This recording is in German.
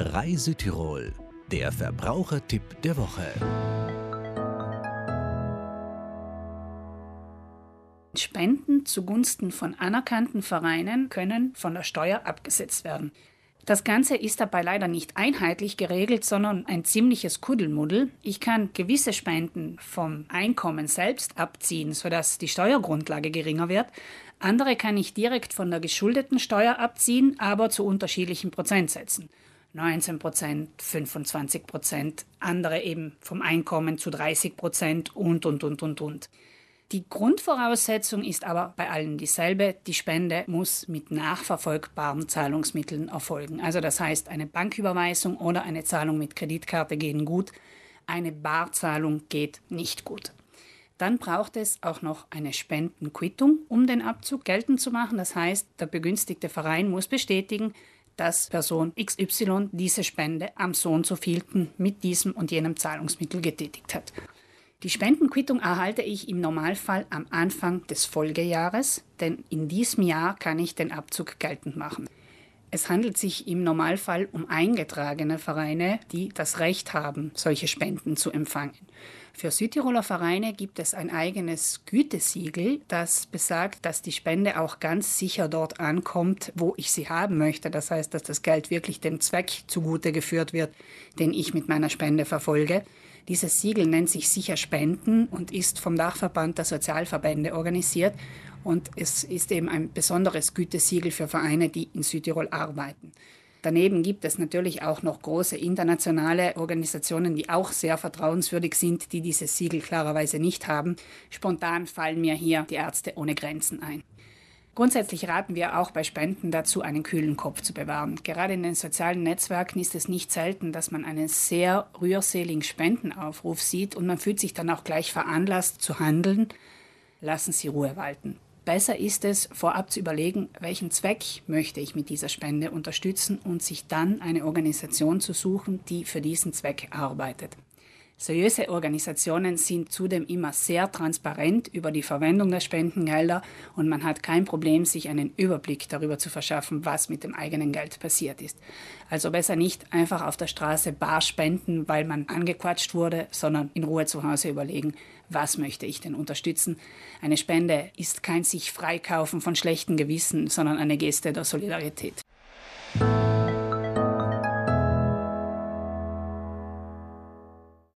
Reise Tirol, der Verbrauchertipp der Woche. Spenden zugunsten von anerkannten Vereinen können von der Steuer abgesetzt werden. Das Ganze ist dabei leider nicht einheitlich geregelt, sondern ein ziemliches Kuddelmuddel. Ich kann gewisse Spenden vom Einkommen selbst abziehen, sodass die Steuergrundlage geringer wird. Andere kann ich direkt von der geschuldeten Steuer abziehen, aber zu unterschiedlichen Prozentsätzen. 19 Prozent, 25 Prozent, andere eben vom Einkommen zu 30 Prozent und, und, und, und, und. Die Grundvoraussetzung ist aber bei allen dieselbe. Die Spende muss mit nachverfolgbaren Zahlungsmitteln erfolgen. Also das heißt, eine Banküberweisung oder eine Zahlung mit Kreditkarte gehen gut. Eine Barzahlung geht nicht gut. Dann braucht es auch noch eine Spendenquittung, um den Abzug geltend zu machen. Das heißt, der begünstigte Verein muss bestätigen, dass Person XY diese Spende am so und so vielten mit diesem und jenem Zahlungsmittel getätigt hat. Die Spendenquittung erhalte ich im Normalfall am Anfang des Folgejahres, denn in diesem Jahr kann ich den Abzug geltend machen. Es handelt sich im Normalfall um eingetragene Vereine, die das Recht haben, solche Spenden zu empfangen. Für Südtiroler Vereine gibt es ein eigenes Gütesiegel, das besagt, dass die Spende auch ganz sicher dort ankommt, wo ich sie haben möchte. Das heißt, dass das Geld wirklich dem Zweck zugute geführt wird, den ich mit meiner Spende verfolge. Dieses Siegel nennt sich Sicher Spenden und ist vom Dachverband der Sozialverbände organisiert. Und es ist eben ein besonderes Gütesiegel für Vereine, die in Südtirol arbeiten. Daneben gibt es natürlich auch noch große internationale Organisationen, die auch sehr vertrauenswürdig sind, die dieses Siegel klarerweise nicht haben. Spontan fallen mir hier die Ärzte ohne Grenzen ein. Grundsätzlich raten wir auch bei Spenden dazu, einen kühlen Kopf zu bewahren. Gerade in den sozialen Netzwerken ist es nicht selten, dass man einen sehr rührseligen Spendenaufruf sieht und man fühlt sich dann auch gleich veranlasst zu handeln. Lassen Sie Ruhe walten. Besser ist es, vorab zu überlegen, welchen Zweck möchte ich mit dieser Spende unterstützen und sich dann eine Organisation zu suchen, die für diesen Zweck arbeitet. Seriöse Organisationen sind zudem immer sehr transparent über die Verwendung der Spendengelder und man hat kein Problem, sich einen Überblick darüber zu verschaffen, was mit dem eigenen Geld passiert ist. Also besser nicht einfach auf der Straße bar spenden, weil man angequatscht wurde, sondern in Ruhe zu Hause überlegen, was möchte ich denn unterstützen. Eine Spende ist kein sich freikaufen von schlechten Gewissen, sondern eine Geste der Solidarität.